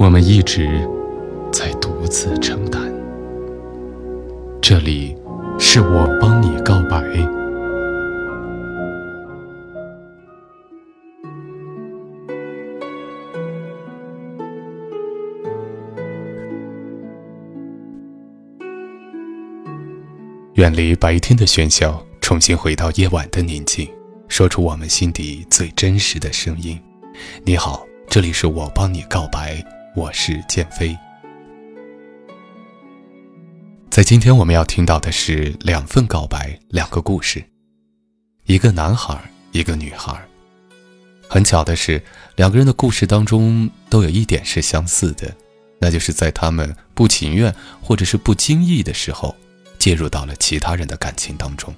我们一直在独自承担。这里是我帮你告白。远离白天的喧嚣，重新回到夜晚的宁静，说出我们心底最真实的声音。你好，这里是我帮你告白，我是剑飞。在今天我们要听到的是两份告白，两个故事，一个男孩，一个女孩。很巧的是，两个人的故事当中都有一点是相似的，那就是在他们不情愿或者是不经意的时候。介入到了其他人的感情当中，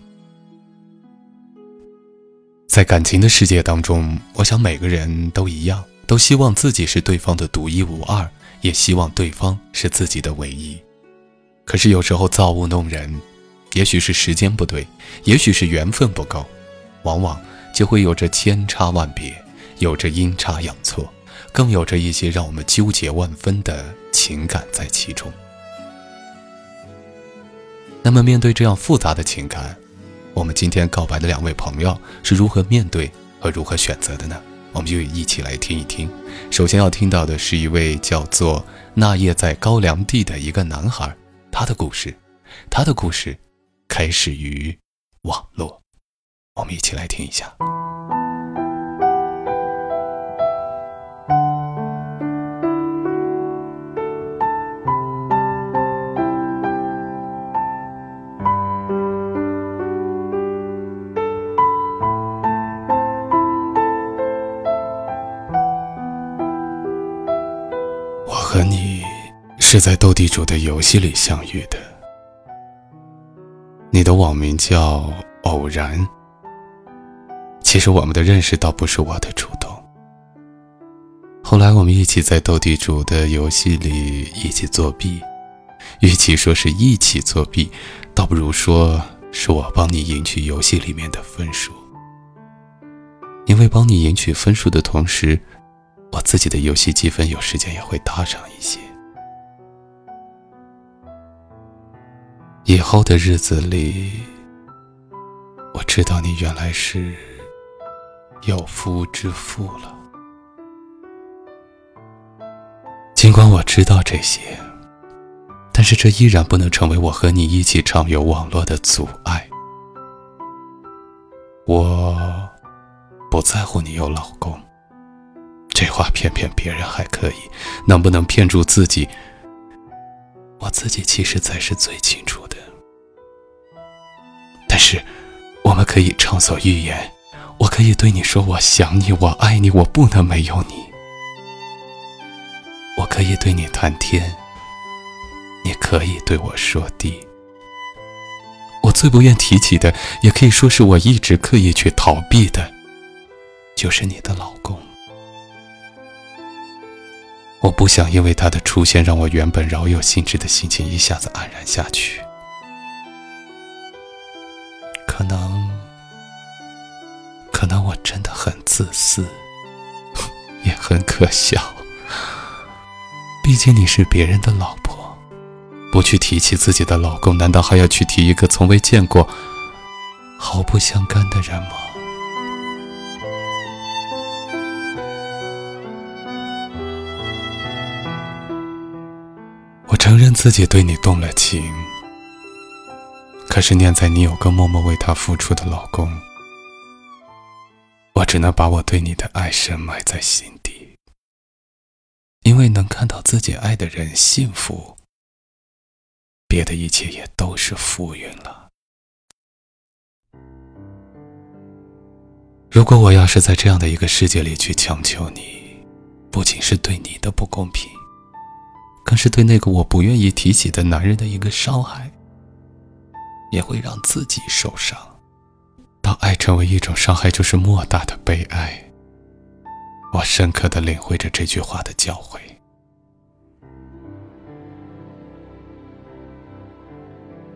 在感情的世界当中，我想每个人都一样，都希望自己是对方的独一无二，也希望对方是自己的唯一。可是有时候造物弄人，也许是时间不对，也许是缘分不够，往往就会有着千差万别，有着阴差阳错，更有着一些让我们纠结万分的情感在其中。那么，面对这样复杂的情感，我们今天告白的两位朋友是如何面对和如何选择的呢？我们就一起来听一听。首先要听到的是一位叫做那夜在高粱地的一个男孩，他的故事。他的故事开始于网络，我们一起来听一下。是在斗地主的游戏里相遇的。你的网名叫偶然。其实我们的认识倒不是我的主动。后来我们一起在斗地主的游戏里一起作弊，与其说是一起作弊，倒不如说是我帮你赢取游戏里面的分数。因为帮你赢取分数的同时。我自己的游戏积分有时间也会搭上一些。以后的日子里，我知道你原来是有夫之妇了。尽管我知道这些，但是这依然不能成为我和你一起畅游网络的阻碍。我不在乎你有老公。这话骗骗别人还可以，能不能骗住自己？我自己其实才是最清楚的。但是，我们可以畅所欲言，我可以对你说我想你，我爱你，我不能没有你。我可以对你谈天，你可以对我说地。我最不愿提起的，也可以说是我一直刻意去逃避的，就是你的老公。我不想因为他的出现，让我原本饶有兴致的心情一下子黯然下去。可能，可能我真的很自私，也很可笑。毕竟你是别人的老婆，不去提起自己的老公，难道还要去提一个从未见过、毫不相干的人吗？承认自己对你动了情，可是念在你有个默默为他付出的老公，我只能把我对你的爱深埋在心底。因为能看到自己爱的人幸福，别的一切也都是浮云了。如果我要是在这样的一个世界里去强求你，不仅是对你的不公平。更是对那个我不愿意提起的男人的一个伤害，也会让自己受伤。当爱成为一种伤害，就是莫大的悲哀。我深刻的领会着这句话的教诲。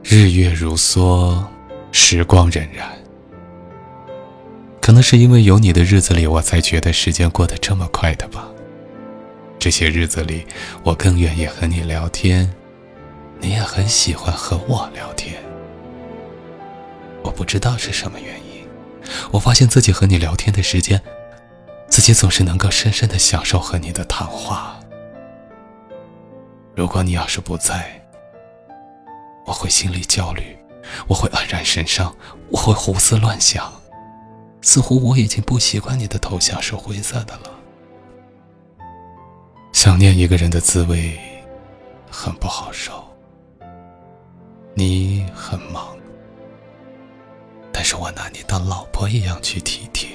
日月如梭，时光荏苒。可能是因为有你的日子里，我才觉得时间过得这么快的吧。这些日子里，我更愿意和你聊天，你也很喜欢和我聊天。我不知道是什么原因，我发现自己和你聊天的时间，自己总是能够深深的享受和你的谈话。如果你要是不在，我会心里焦虑，我会黯然神伤，我会胡思乱想，似乎我已经不习惯你的头像是灰色的了。想念一个人的滋味，很不好受。你很忙，但是我拿你当老婆一样去体贴。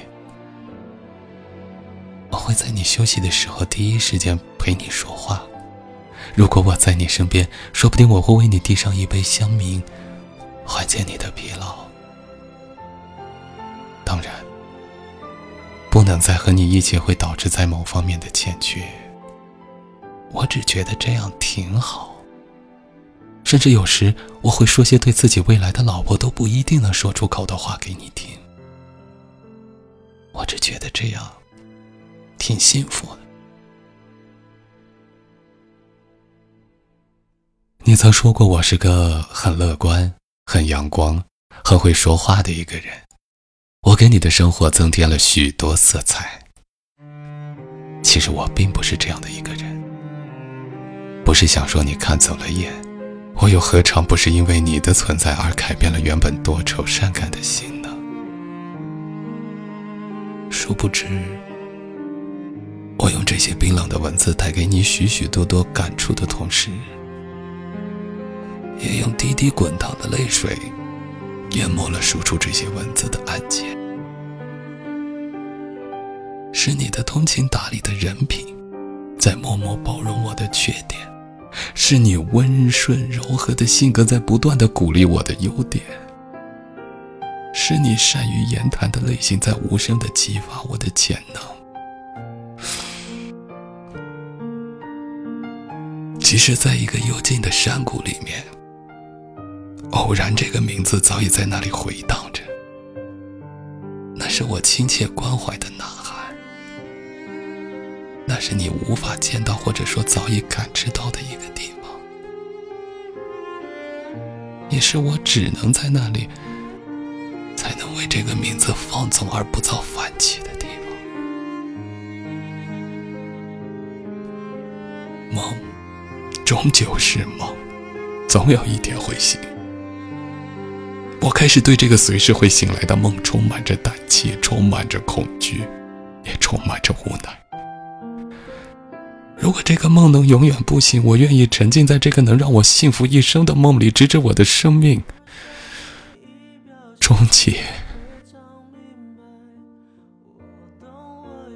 我会在你休息的时候第一时间陪你说话。如果我在你身边，说不定我会为你递上一杯香茗，缓解你的疲劳。当然，不能再和你一起会导致在某方面的欠缺。我只觉得这样挺好，甚至有时我会说些对自己未来的老婆都不一定能说出口的话给你听。我只觉得这样挺幸福的。你曾说过我是个很乐观、很阳光、很会说话的一个人，我给你的生活增添了许多色彩。其实我并不是这样的一个人，不是想说你看走了眼，我又何尝不是因为你的存在而改变了原本多愁善感的心呢？殊不知，我用这些冰冷的文字带给你许许多多感触的同时。也用滴滴滚烫的泪水，淹没了输出这些文字的按键。是你的通情达理的人品，在默默包容我的缺点；是你温顺柔和的性格，在不断的鼓励我的优点；是你善于言谈的类型，在无声的激发我的潜能。其实在一个幽静的山谷里面。偶然这个名字早已在那里回荡着，那是我亲切关怀的那，那是你无法见到或者说早已感知到的一个地方，也是我只能在那里才能为这个名字放纵而不遭反起的地方。梦，终究是梦，总有一天会醒。我开始对这个随时会醒来的梦充满着胆怯，充满着恐惧，也充满着无奈。如果这个梦能永远不醒，我愿意沉浸在这个能让我幸福一生的梦里，直至我的生命终结。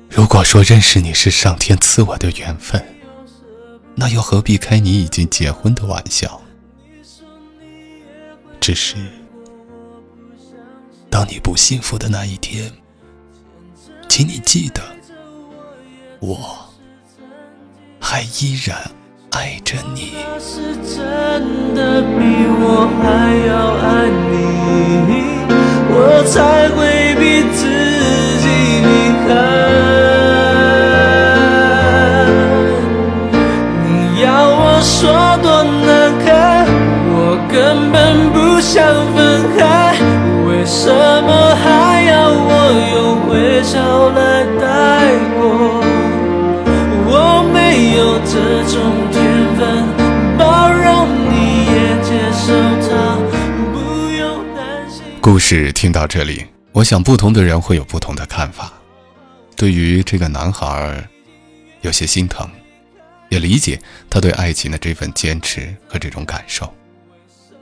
如果说认识你是上天赐我的缘分，那又何必开你已经结婚的玩笑？只是。当你不幸福的那一天，请你记得，我还依然爱着你。事听到这里，我想不同的人会有不同的看法。对于这个男孩，有些心疼，也理解他对爱情的这份坚持和这种感受。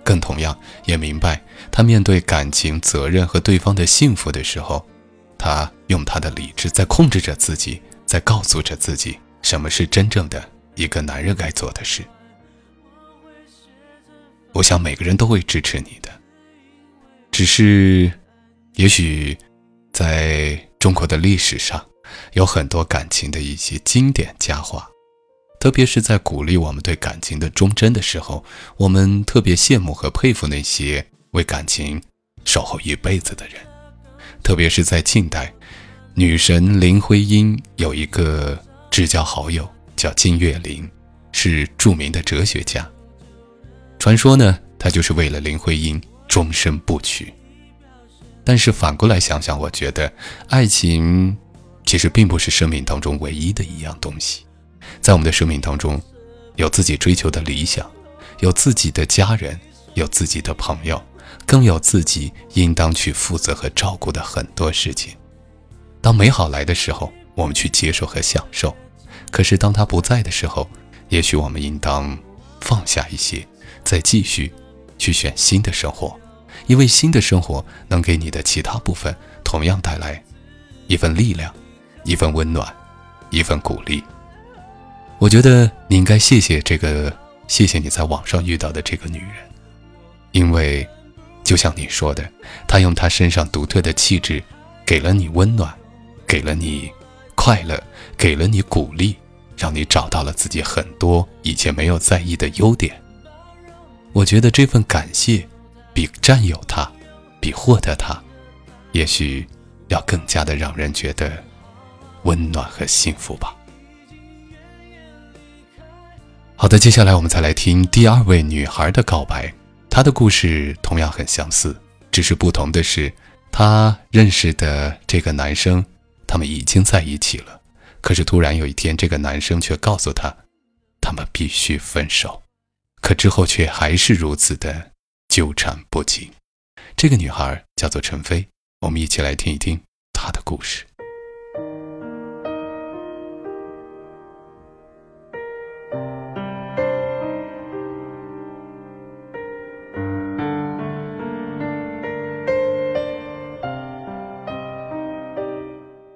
更同样也明白，他面对感情、责任和对方的幸福的时候，他用他的理智在控制着自己，在告诉着自己什么是真正的一个男人该做的事。我想每个人都会支持你的，只是，也许，在中国的历史上，有很多感情的一些经典佳话，特别是在鼓励我们对感情的忠贞的时候，我们特别羡慕和佩服那些为感情守候一辈子的人。特别是在近代，女神林徽因有一个至交好友叫金岳霖，是著名的哲学家。传说呢，他就是为了林徽因终身不娶。但是反过来想想，我觉得爱情其实并不是生命当中唯一的一样东西。在我们的生命当中，有自己追求的理想，有自己的家人，有自己的朋友，更有自己应当去负责和照顾的很多事情。当美好来的时候，我们去接受和享受；可是当他不在的时候，也许我们应当放下一些。再继续去选新的生活，因为新的生活能给你的其他部分同样带来一份力量、一份温暖、一份鼓励。我觉得你应该谢谢这个，谢谢你在网上遇到的这个女人，因为就像你说的，她用她身上独特的气质，给了你温暖，给了你快乐，给了你鼓励，让你找到了自己很多以前没有在意的优点。我觉得这份感谢，比占有它，比获得它，也许要更加的让人觉得温暖和幸福吧。好的，接下来我们再来听第二位女孩的告白。她的故事同样很相似，只是不同的是，她认识的这个男生，他们已经在一起了。可是突然有一天，这个男生却告诉她，他们必须分手。可之后却还是如此的纠缠不清。这个女孩叫做陈飞，我们一起来听一听她的故事。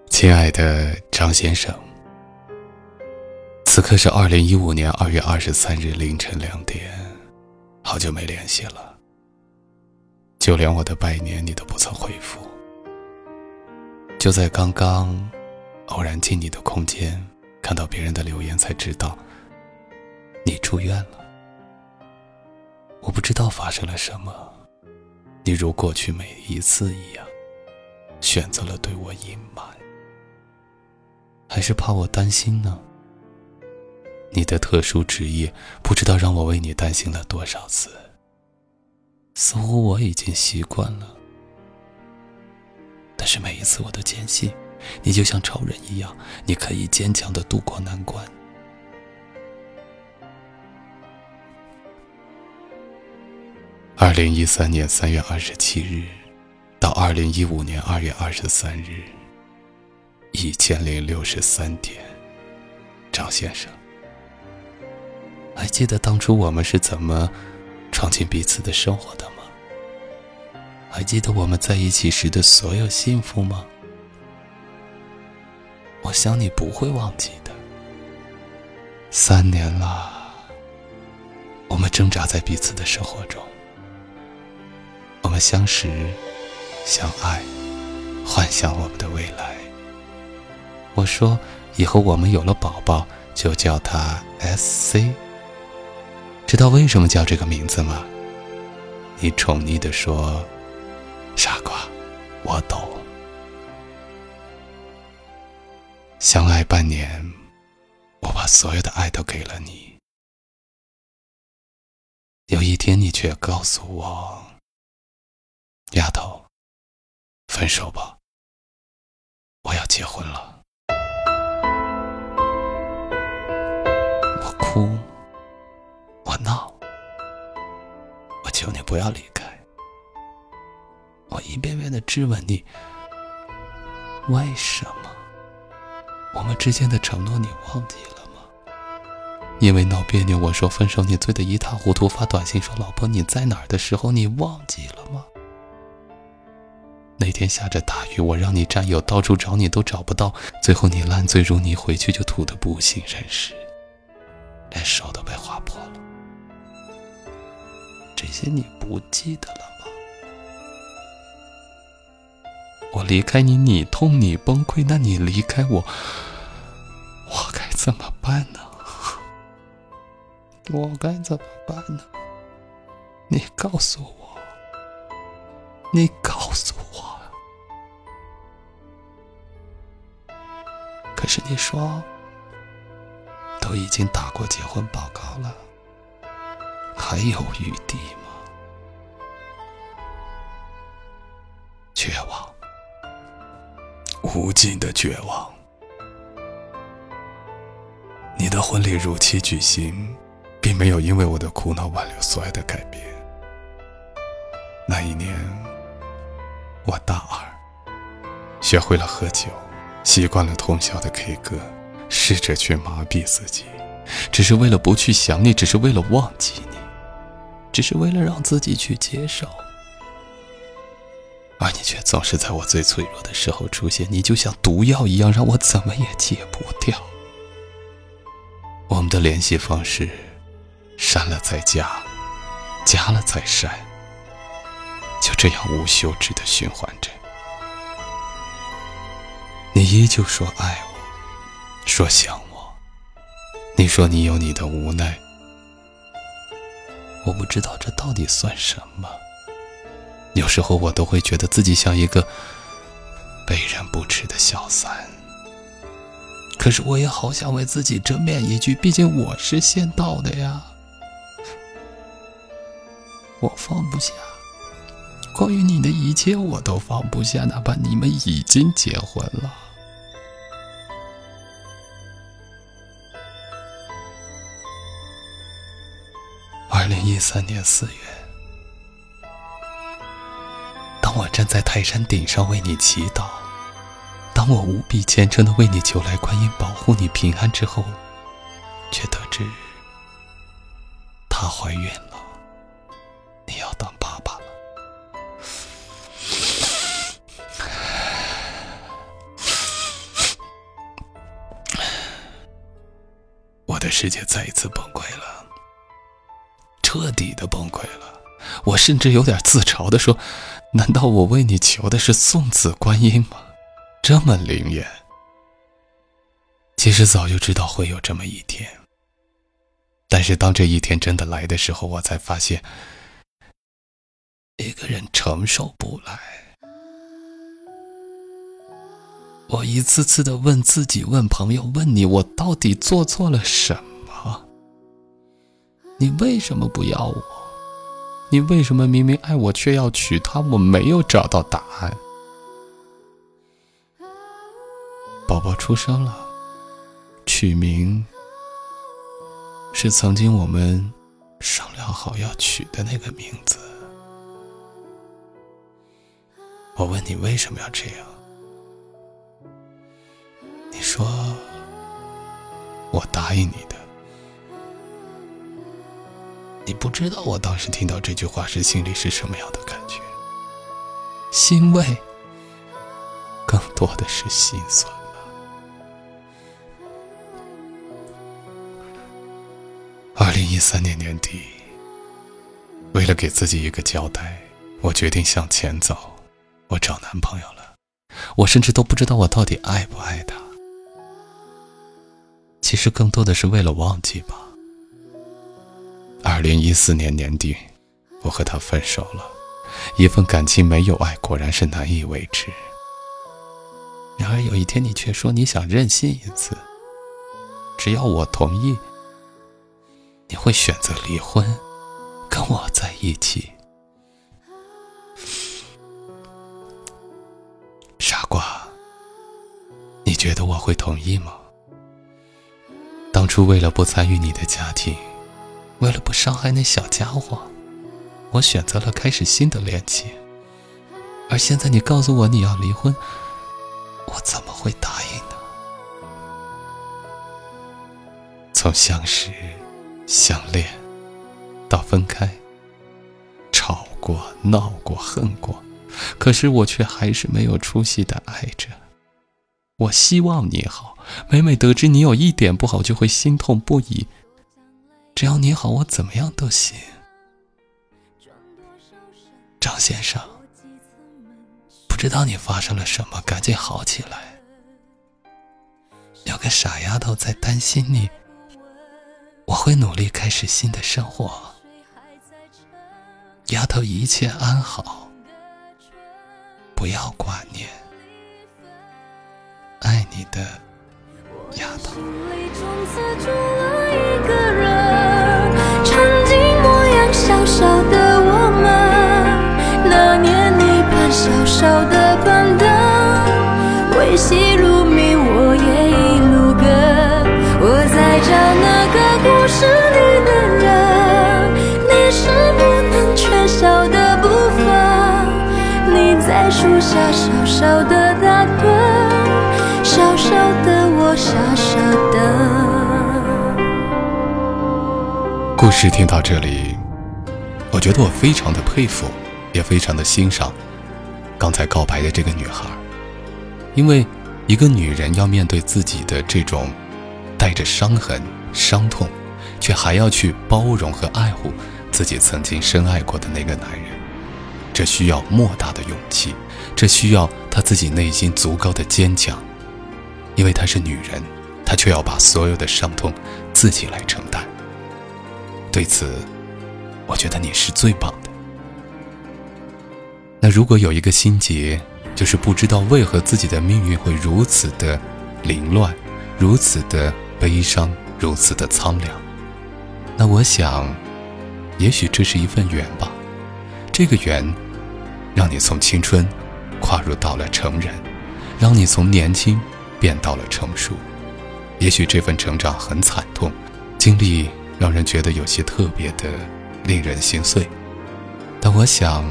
亲爱的张先生。此刻是二零一五年二月二十三日凌晨两点，好久没联系了，就连我的拜年你都不曾回复。就在刚刚，偶然进你的空间，看到别人的留言，才知道你住院了。我不知道发生了什么，你如过去每一次一样，选择了对我隐瞒，还是怕我担心呢？你的特殊职业，不知道让我为你担心了多少次。似乎我已经习惯了，但是每一次我都坚信，你就像超人一样，你可以坚强的度过难关。二零一三年三月二十七日，到二零一五年二月二十三日，一千零六十三天，张先生。还记得当初我们是怎么闯进彼此的生活的吗？还记得我们在一起时的所有幸福吗？我想你不会忘记的。三年了，我们挣扎在彼此的生活中，我们相识、相爱，幻想我们的未来。我说，以后我们有了宝宝，就叫他 S C。知道为什么叫这个名字吗？你宠溺的说：“傻瓜，我懂。”相爱半年，我把所有的爱都给了你。有一天，你却告诉我：“丫头，分手吧，我要结婚了。”求你不要离开。我一遍遍的质问你，为什么？我们之间的承诺你忘记了吗？因为闹别扭，我说分手，你醉得一塌糊涂，发短信说老婆你在哪儿的时候，你忘记了吗？那天下着大雨，我让你战友到处找你都找不到，最后你烂醉如泥，回去就吐得不省人事。连手都被划破了。这些你不记得了吗？我离开你，你痛，你崩溃，那你离开我，我该怎么办呢？我该怎么办呢？你告诉我，你告诉我。可是你说，都已经打过结婚报告了，还有余地吗？绝望，无尽的绝望。你的婚礼如期举行，并没有因为我的苦恼挽留所有的改变。那一年，我大二，学会了喝酒，习惯了通宵的 K 歌，试着去麻痹自己，只是为了不去想你，只是为了忘记，只是为了让自己去接受。而你却总是在我最脆弱的时候出现，你就像毒药一样，让我怎么也戒不掉。我们的联系方式，删了再加，加了再删。就这样无休止的循环着，你依旧说爱我，说想我，你说你有你的无奈，我不知道这到底算什么。有时候我都会觉得自己像一个被人不齿的小三，可是我也好想为自己争辩一句，毕竟我是先到的呀，我放不下。关于你的一切，我都放不下，哪怕你们已经结婚了。第三年四月，当我站在泰山顶上为你祈祷，当我无比虔诚的为你求来观音保护你平安之后，却得知她怀孕了，你要当爸爸了，我的。世界再一次崩溃了，彻底的崩溃了。我甚至有点自嘲的说：“难道我为你求的是送子观音吗？这么灵验？”其实早就知道会有这么一天，但是当这一天真的来的时候，我才发现，一个人承受不来。我一次次的问自己，问朋友，问你，我到底做错了什么？你为什么不要我？你为什么明明爱我却要娶她？我没有找到答案。宝宝出生了，取名是曾经我们商量好要取的那个名字。我问你为什么要这样？你说，我答应你的。你不知道我当时听到这句话时心里是什么样的感觉？欣慰，更多的是心酸二零一三年年底，为了给自己一个交代，我决定向前走，我找男朋友了。我甚至都不知道我到底爱不爱他。其实更多的是为了忘记吧。二零一四年年底，我和他分手了。一份感情没有爱，果然是难以维持。然而有一天，你却说你想任性一次，只要我同意，你会选择离婚，跟我在一起。傻瓜，你觉得我会同意吗？当初为了不参与你的家庭，为了不伤害那小家伙，我选择了开始新的恋情。而现在你告诉我你要离婚，我怎么会答应呢？从相识、相恋到分开，吵过、闹过、恨过，可是我却还是没有出息的爱着。我希望你好。每每得知你有一点不好，就会心痛不已。只要你好，我怎么样都行。张先生，不知道你发生了什么，赶紧好起来。有个傻丫头在担心你，我会努力开始新的生活。丫头，一切安好，不要挂念。爱你的丫头。小的我们，那年你搬小小的板凳，为戏入迷，我也一路跟。我在找那个故事里的人，你是不能缺少的部分。你在树下小小的打盹，小小的我傻傻等。故事听到这里。我觉得我非常的佩服，也非常的欣赏刚才告白的这个女孩，因为一个女人要面对自己的这种带着伤痕、伤痛，却还要去包容和爱护自己曾经深爱过的那个男人。这需要莫大的勇气，这需要她自己内心足够的坚强，因为她是女人，她却要把所有的伤痛自己来承担。对此，我觉得你是最棒的。那如果有一个心结，就是不知道为何自己的命运会如此的凌乱，如此的悲伤，如此的苍凉，那我想，也许这是一份缘吧。这个缘。让你从青春跨入到了成人，让你从年轻变到了成熟。也许这份成长很惨痛，经历让人觉得有些特别的令人心碎。但我想，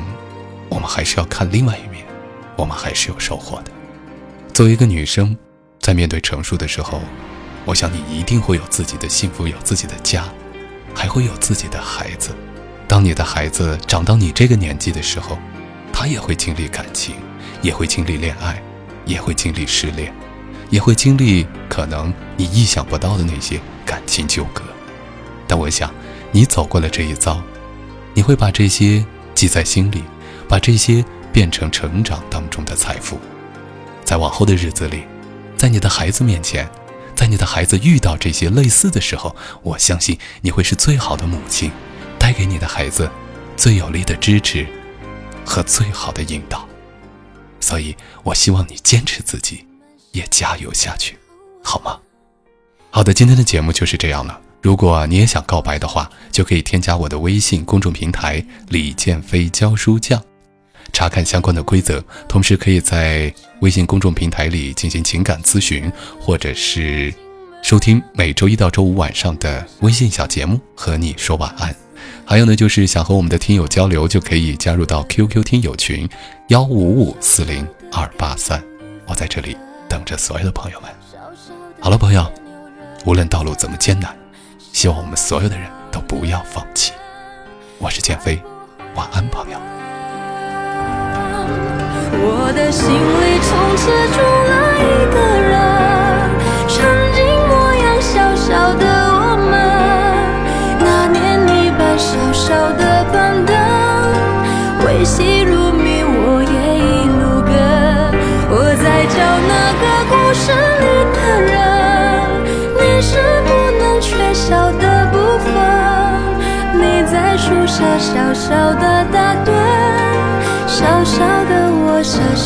我们还是要看另外一面，我们还是有收获的。作为一个女生，在面对成熟的时候，我想你一定会有自己的幸福，有自己的家，还会有自己的孩子。当你的孩子长到你这个年纪的时候，他也会经历感情，也会经历恋爱，也会经历失恋，也会经历可能你意想不到的那些感情纠葛。但我想，你走过了这一遭，你会把这些记在心里，把这些变成成长当中的财富。在往后的日子里，在你的孩子面前，在你的孩子遇到这些类似的时候，我相信你会是最好的母亲，带给你的孩子最有力的支持。和最好的引导，所以我希望你坚持自己，也加油下去，好吗？好的，今天的节目就是这样了。如果你也想告白的话，就可以添加我的微信公众平台“李建飞教书匠”，查看相关的规则。同时，可以在微信公众平台里进行情感咨询，或者是收听每周一到周五晚上的微信小节目，和你说晚安。还有呢，就是想和我们的听友交流，就可以加入到 QQ 听友群幺五五四零二八三，我在这里等着所有的朋友们。好了，朋友，无论道路怎么艰难，希望我们所有的人都不要放弃。我是建飞，晚安，朋友。我的心里从此住了一个人，小小的打盹，小小的我傻傻。